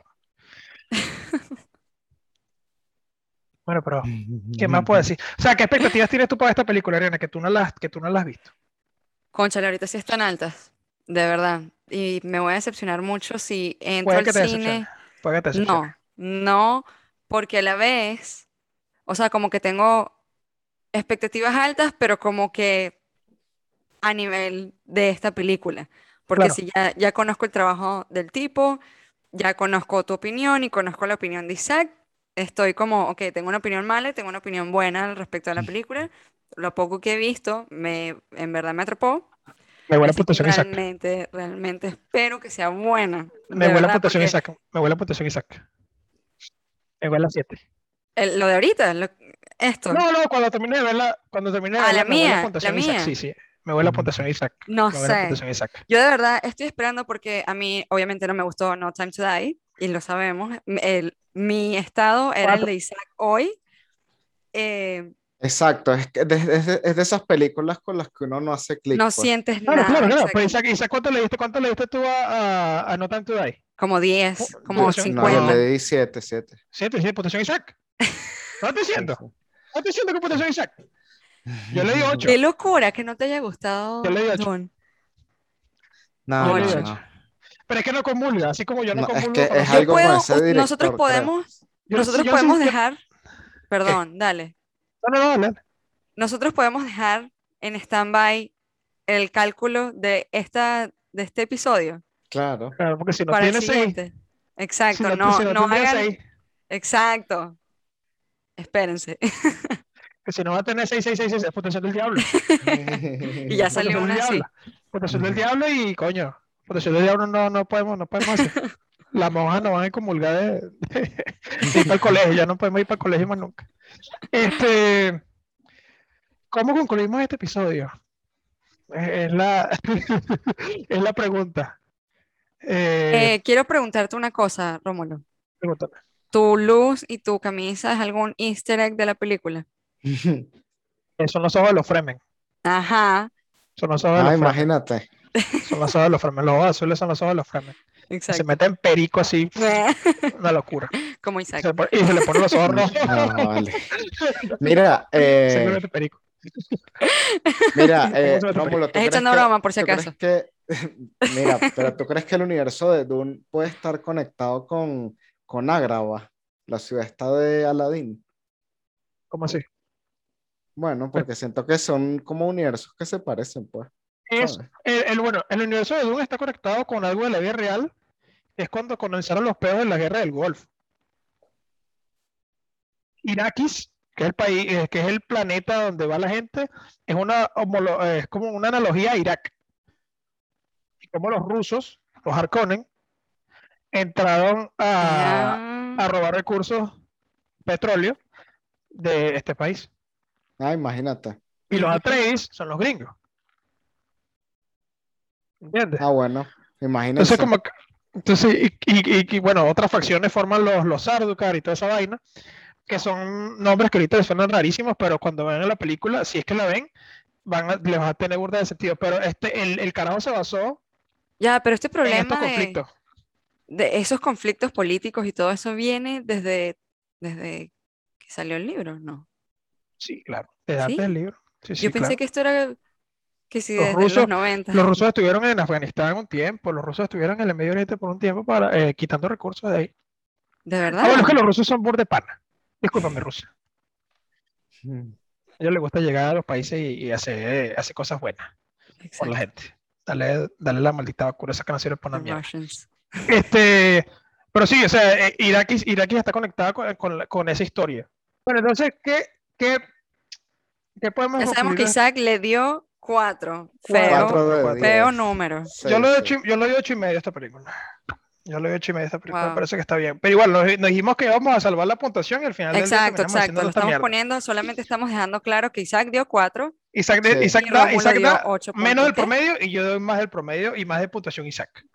Bueno, pero ¿qué más puedo decir? O sea, ¿qué expectativas tienes tú para esta película, Ariana, que tú no la, que tú no la has visto? Conchale, ahorita sí están altas, de verdad. Y me voy a decepcionar mucho si entro al cine. Puede que te no, no, porque a la vez, o sea, como que tengo expectativas altas, pero como que a nivel de esta película. Porque si ya, ya conozco el trabajo del tipo, ya conozco tu opinión y conozco la opinión de Isaac, estoy como, ok, tengo una opinión mala y tengo una opinión buena respecto de la película. Lo poco que he visto, me, en verdad me atrapó. Me huele a Isaac. Realmente, realmente espero que sea buena. Me huele a puntuación Isaac. Me huele a puntuación Isaac. Me huele a 7. lo de ahorita, esto. No, no, cuando termine de verla, cuando termine de ah, la mía, la mía. Sí, sí. Me huele a puntuación Isaac. No sé. Yo de verdad estoy esperando porque a mí obviamente no me gustó No Time to Die y lo sabemos. El, mi estado era el de Isaac hoy. Eh, Exacto, es, es, de, es, de, esas películas con las que uno no hace clic. No pues. sientes nada. Claro, claro, pues Isaac, Isaac, ¿cuánto le diste, cuánto le diste tú a, a, a No Time to Die? Como 10, como 50. No, yo le di 7, 7. 7, 7, puntuación Isaac. ¿No te diciendo? ¿No te diciendo que puntuación Isaac? Yo le di 8. Qué locura que no te haya gustado. Yo le di 8. No, no, no, Pero es que no comulga, así como yo no, no comulgo. Es que es algo puedo, con ese director, nosotros podemos, nosotros podemos dejar, perdón, dale. No, no, Nosotros podemos dejar en stand-by el cálculo de, esta, de este episodio. Claro. Claro, porque si no tiene seis. Exacto, si no, no, no, hagan... Exacto. Espérense. que si no va a tener 666 es potencial del diablo. y ya salió una así. Potencial del diablo y coño, potencial del diablo no, no podemos, no podemos hacer. Las monjas no van a comulgar de, de, ir para el colegio, ya no podemos ir para el colegio más nunca. Este, ¿Cómo concluimos este episodio? Es la, es la pregunta. Eh, eh, quiero preguntarte una cosa, Rómulo. Pregúntame. ¿Tu luz y tu camisa es algún easter egg de la película? Son los ojos de los Fremen. Ajá. Son los ojos de ah, los imagínate. Son los ojos de los Fremen. Los ojos azules son los ojos de los Fremen. Exacto. Se meten perico así. una locura. Como Isaac. y se le ponen los ojos rojos. No, vale. Mira, eh... Se mete perico. Mira, eh, Rómulo, Estás echando broma por si acaso. Que, mira, pero ¿tú crees que el universo de Dune puede estar conectado con, con Agrava, la ciudad está de Aladdin? ¿Cómo así? Bueno, porque siento que son como universos que se parecen, pues. Es, el, bueno, el universo de Dune está conectado con algo de la vida real. Es cuando comenzaron los peos de la guerra del Golfo. Irakis, que es el país, eh, que es el planeta donde va la gente, es una eh, es como una analogía a Irak. Y como los rusos, los Harkonnen, entraron a, a robar recursos, petróleo, de este país. Ah, imagínate. Y los Atreides son los gringos. ¿Entiendes? Ah, bueno, imagínate. Entonces, como, entonces y, y, y, bueno, otras facciones forman los, los Sardaukar y toda esa vaina, que son nombres que ahorita les suenan rarísimos, pero cuando ven la película, si es que la ven, van a, les va a tener burda de sentido. Pero este, el, el carajo se basó. Ya, pero este problema. En estos conflictos. De, de esos conflictos políticos y todo eso viene desde, desde que salió el libro, ¿no? Sí, claro, desde antes del libro. Sí, sí, Yo pensé claro. que esto era que sí, Los desde rusos- los 90. Los rusos estuvieron en Afganistán un tiempo, los rusos estuvieron en el Medio Oriente por un tiempo para eh, quitando recursos de ahí. ¿De Ah, verdad? bueno, es que los rusos son borde pana. Discúlpame, Rusia. Mm. A ellos les gusta llegar a los países y, y hacer, hacer cosas buenas por la Exacto. gente. Dale, dale la maldita vacuna esa que no sirve para una. Este, pero sí, o sea, eh, Irakis, Irakis está conectada con, con con esa historia. Bueno, entonces, ¿qué, qué, qué podemos Ya sabemos que? Isaac le dio cuatro. Feo, Cuatro de feo número. Sí, Yo le doy sí. ocho, yo le doy ocho y medio a esta película. Yo le doy ocho y medio a esta película, me parece que está bien. Pero igual, nos, nos dijimos que íbamos a salvar la puntuación y al final del día Exacto, exacto. Lo esta estamos mierda. poniendo, solamente estamos dejando claro que Isaac dio cuatro Isaac, Sí. Isaac da, Isaac dio da ocho menos del promedio y yo doy más del promedio y más de puntuación Isaac.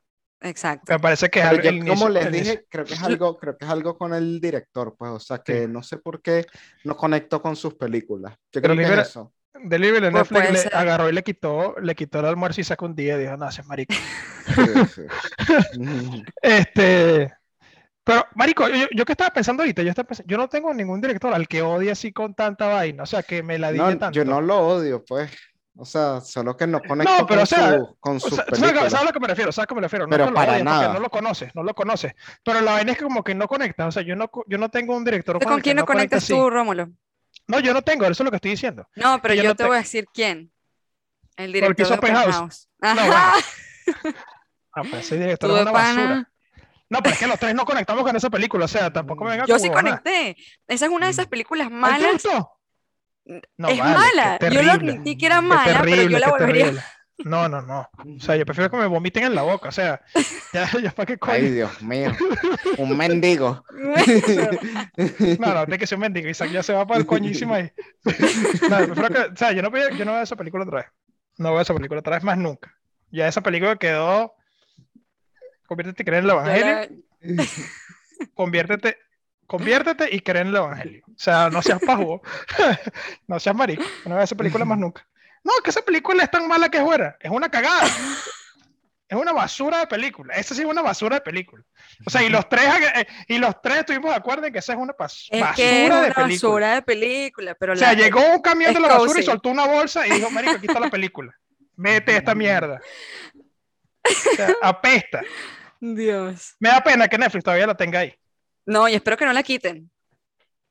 Exacto. Me parece que es algo- yo, como les dije, creo que es algo, creo que es algo con el director, pues, o sea, que no sé por qué no conecto con sus películas. Yo creo que libera- es eso. Delivery Pues Netflix puede le ser. agarró y le quitó, le quitó el almuerzo y sacó un día y dijo, no, ese es marico. Sí, sí. Este, pero, marico, yo, yo que estaba pensando ahorita, yo, estaba pensando, yo no tengo ningún director al que odie así con tanta vaina, o sea, que me la diga No, tanto. yo no lo odio, pues. O sea, solo que no conecto pero, con, o sea, su- con O sus sea, ¿sabes, a lo que me refiero? ¿Sabes a lo que me refiero? No Pero para porque nada. no lo conoces, no lo conoces. Pero la vaina es que como que no conecta. O sea, yo no, yo no tengo un director con, ¿Con quién no conectas tú, Rómulo? No, yo no tengo, eso es lo que estoy diciendo. No, pero yo yo, no te voy a decir quién. El director de Penthouse. Penthouse. No, Ajá. Ah, pues ese director es de una pana. basura. No, pero es que los tres no conectamos con esa película. O sea, tampoco me venga Yo sí conecté. Esa es una de esas películas ¿Ay, te malas. gustó? No, es vale, mala. Yo lo admití que era mala, pero yo la volvería. terrible. No, no, no. O sea, yo prefiero que me vomiten en la boca. O sea, ya, ya para qué coño. Ay, Dios mío. Un mendigo. no, no, tiene que ser un mendigo. Isaac ya se va para el coñísimo ahí. no, prefiero que, o sea, yo no, yo no veo esa película otra vez. No veo esa película otra vez más nunca. Ya esa película quedó. Conviértete y creer en el evangelio. Conviértete, conviértete y cree en el evangelio. O sea, no seas pajo. no seas marico. No veo esa película más nunca. No, que esa película es tan mala que es buena. Es una cagada. Es una basura de película. Esa sí es una basura de película. O sea, y los tres, eh, y los tres estuvimos de acuerdo en que esa es una basura de película. basura de película. Pero o sea, llegó un camión de la basura y soltó una bolsa y dijo, marico, aquí está la película. Vete esta mierda. O sea, apesta. Dios. Me da pena que Netflix todavía la tenga ahí. No, y espero que no la quiten.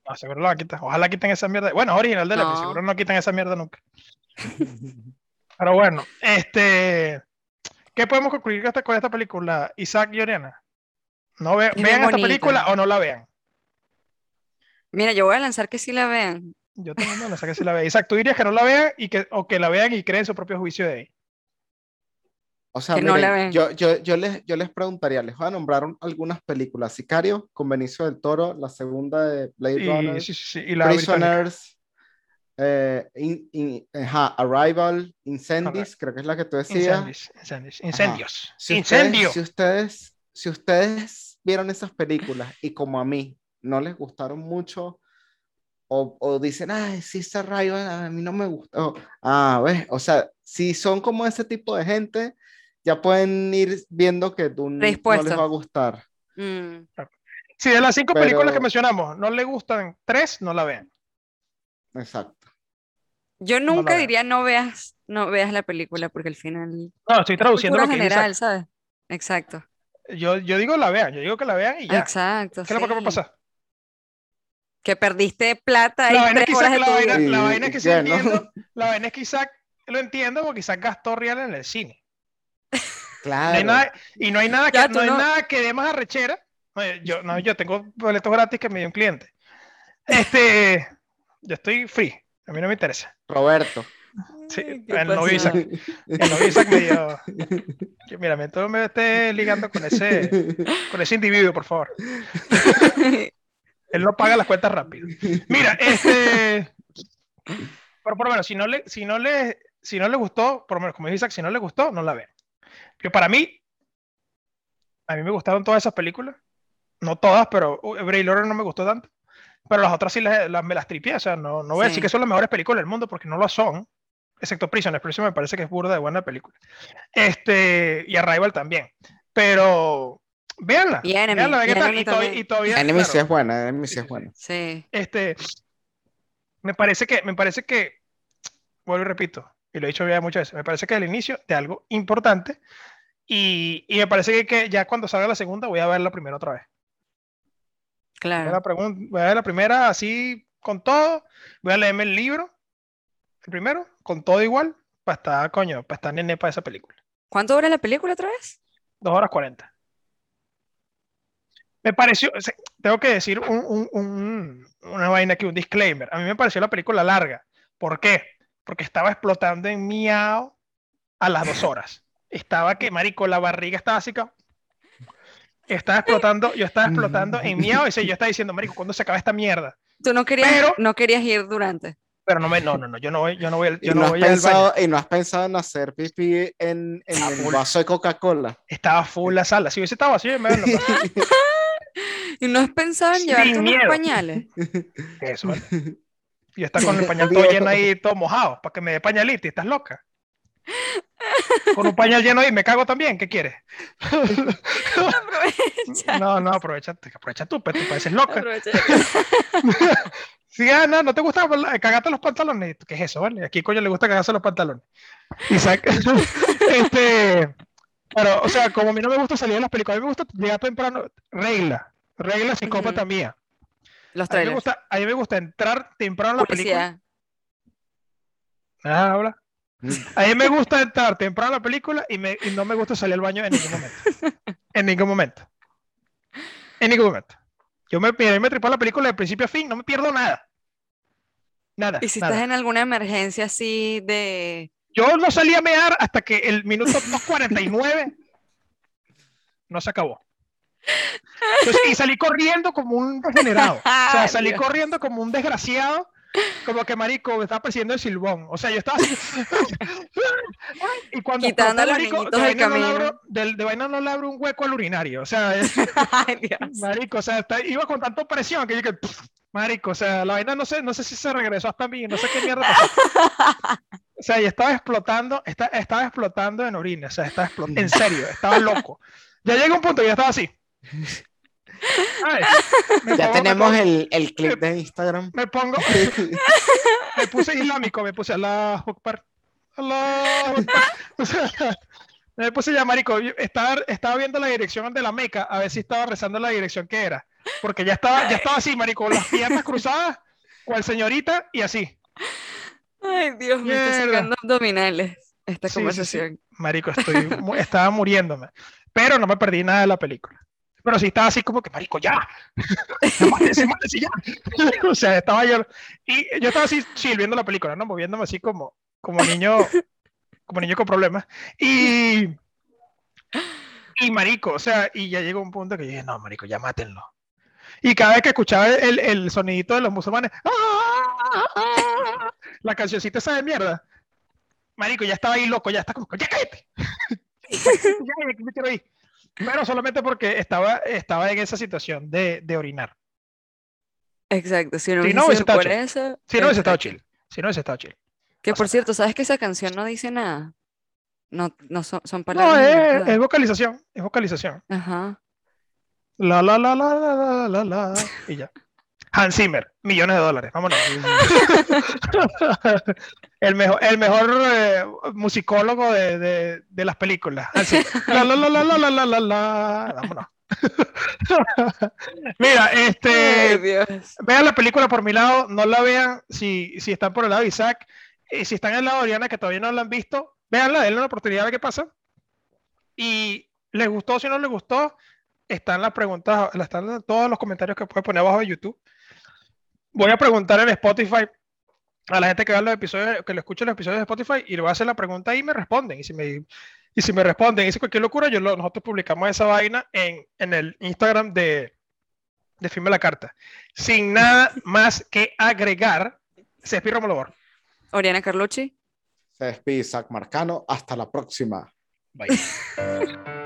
No, seguro la quitan. Ojalá quiten esa mierda. Bueno, original de la no. seguro no quitan esa mierda nunca. Pero bueno, este, ¿qué podemos concluir con esta película, Isaac y Oriana? ¿No vean esta película o no la vean? Mira, yo voy a lanzar que sí la vean. Yo también voy a lanzar que sí la vean. Isaac, tú dirías que no la vean y que, o que la vean y creen su propio juicio de ahí. O sea, miren, yo, yo, yo, les, yo les preguntaría, les voy a nombrar algunas películas. Sicario, con Benicio del Toro, la segunda de Blade Runner, sí, sí, y la Prisoners, eh, Arrival, Incendies, creo que es la que tú decías. Incendies, incendios. Si Incendio. si, ustedes, si ustedes vieron esas películas y como a mí no les gustaron mucho, o, o dicen, ay, sí, está Arrival, a mí no me gustó. Ah, ves, o sea, si son como ese tipo de gente, ya pueden ir viendo que tú no les va a gustar. Mm. Si de las cinco películas que mencionamos no le gustan tres, no la vean. Exacto. Yo nunca diría no veas, no veas la película porque al final. No, estoy traduciendo lo que general, ¿sabes? Exacto. Yo, yo digo la vean, yo digo que la vean y ya. Exacto. ¿Qué es lo que va a pasar? Que perdiste plata y la vaina, es que la, vaina, la vaina es que sí entiendo, la vaina es que Isaac lo entiendo porque Isaac gastó real en el cine. Claro. y no hay nada que, no, hay nada que dé más arrechera. Yo, no, yo tengo boletos gratis que me dio un cliente. Este, yo estoy free. A mí no me interesa. Roberto. Sí, el novio Isaac. El novio Isaac me dio. mira, me, me esté ligando con ese, con ese individuo, por favor. Él no paga las cuentas rápido. Mira, este. Pero por lo menos, si no le, si no le, si no le gustó, por lo menos como dice Isaac, si no le gustó, no la ve. Yo para mí, a mí me gustaron todas esas películas. No todas, pero Bray no me gustó tanto. Pero las otras sí las, me las tripié, o sea, no, no voy a decir que son las mejores películas del mundo porque no lo son, excepto Prisoners. Prisoners me parece que es burda de buena película. Este, y Arrival también. Pero véanla. Y Enemy. Véanla, y, todavía, y todavía Enemy sí es buena, Enemy sí es buena. Sí. Este, me parece que, me parece que, vuelvo y repito, y lo he dicho ya muchas veces, me parece que es el inicio de algo importante y, y me parece que, que ya cuando salga la segunda voy a ver la primera otra vez. Claro. Voy a, ver la primera así con todo. Voy a leerme el libro, el primero, con todo igual, para estar, coño, para estar nene para esa película. ¿Cuánto dura la película otra vez? Dos horas cuarenta. Me pareció, tengo que decir una vaina aquí, un disclaimer. A mí me pareció la película larga. ¿Por qué? Porque estaba explotando en miau a las dos horas. Estaba que, marico, la barriga estaba así como estaba explotando, yo estaba explotando en miedo y yo estaba diciendo, marico, ¿cuándo se acaba esta mierda? Tú no querías, no querías ir durante. Pero no me, no, no, no, yo no voy, yo no voy, yo ¿Y no, voy pensado, Y no has pensado en hacer pipí en, en el vaso de Coca-Cola. Estaba full la sala, si hubiese estado así, me Y no has pensado en llevarte unos pañales. Eso, ¿vale? Y está con el pañal todo lleno ahí, todo mojado, para que me dé pañalito, estás loca. Con un pañal lleno ahí, me cago también, ¿qué quieres? Aprovecha. No, no, aprovecha, aprovecha tú, pero pues, tú pareces loca. Si ah, no, no te gusta cagarte los pantalones. ¿Qué es eso, vale? Aquí coño le gusta cagarse los pantalones. Isaac, este, pero, o sea, como a mí no me gusta salir en las películas, a mí me gusta llegar temprano, regla, regla psicópata mía. Los a mí, me gusta, a mí me gusta entrar temprano en la película. Ah, habla. A mí me gusta entrar temprano a la película y, me, y no me gusta salir al baño en ningún momento. En ningún momento. En ningún momento. Yo me, me tripo la película de principio a fin, no me pierdo nada. Nada. ¿Y si nada. estás en alguna emergencia así de Yo no salí a mear hasta que el minuto 2.49 no se acabó. y salí corriendo como un degenerado. O sea, salí corriendo como un desgraciado. Como que marico, me estaba persiguiendo el silbón. O sea, yo estaba así. y cuando Quitando los marico, de, vaina no de, de, vaina no le abro un hueco al urinario. O sea, marico, o sea, iba con tanta presión que yo que. marico, o sea, la vaina no sé, no sé si se regresó hasta mí, no sé qué mierda pasó. O sea, y estaba explotando, estaba explotando en orina, o sea, estaba explotando, en serio, estaba loco. Ya llega un punto y ya estaba así. Ya tenemos el, el, clip de Instagram. Me pongo. me puse islámico, me puse a la me puse ya, marico. Estaba, estaba viendo la dirección de la Meca, a ver si estaba rezando la dirección que era. Porque ya estaba, ya estaba así, marico, con las piernas cruzadas, cual señorita, y así. Ay, Dios, me está sacando abdominales esta conversación. Marico, estoy, estaba muriéndome. Pero no me perdí nada de la película pero sí estaba así como que, marico, ya, ya. o sea, estaba yo, y yo estaba así, sí, viendo la película, ¿no? Moviéndome así como, como niño, como niño con problemas. Y, y marico, o sea, y ya llegó un punto que yo dije, no, marico, ya mátenlo. Y cada vez que escuchaba el, el sonidito de los musulmanes, ¡ah! la cancioncita esa de mierda, marico, ya estaba ahí loco, ya está como, ya cállate. ya, me quiero ir. Pero solamente porque estaba, estaba en esa situación de, de orinar. Exacto, si no, si no hubiese estado por eso. Si no hubiese estado chill. Si no hubiese estado chill. Que por cierto, ¿sabes que esa canción no dice nada? No, no son, son palabras. No, es, es, vocalización. Es vocalización. Ajá. La la la la la la la Y ya. Hans Zimmer, millones de dólares, vámonos. el mejor, el mejor eh, musicólogo de, de, de, las películas. La, la, la, la, la, la, la, la, vámonos. Mira, este, vean la película por mi lado, no la vean si, si están por el lado de Isaac, y si están en el lado de Oriana que todavía no la han visto, véanla, denle una oportunidad de qué pasa. Y les gustó, si no les gustó, están las preguntas, están todos los comentarios que pueden poner abajo de YouTube voy a preguntar en Spotify a la gente que ve los episodios, que le escucha los episodios de Spotify y le voy a hacer la pregunta y me responden. Y si me, y si me responden y dicen cualquier locura, yo nosotros publicamos esa vaina en, en el Instagram de, de Firme la Carta. Sin nada más que agregar, se despide Romulo Oriana Carlucci. Se despide Isaac Marcano. Hasta la próxima. Bye.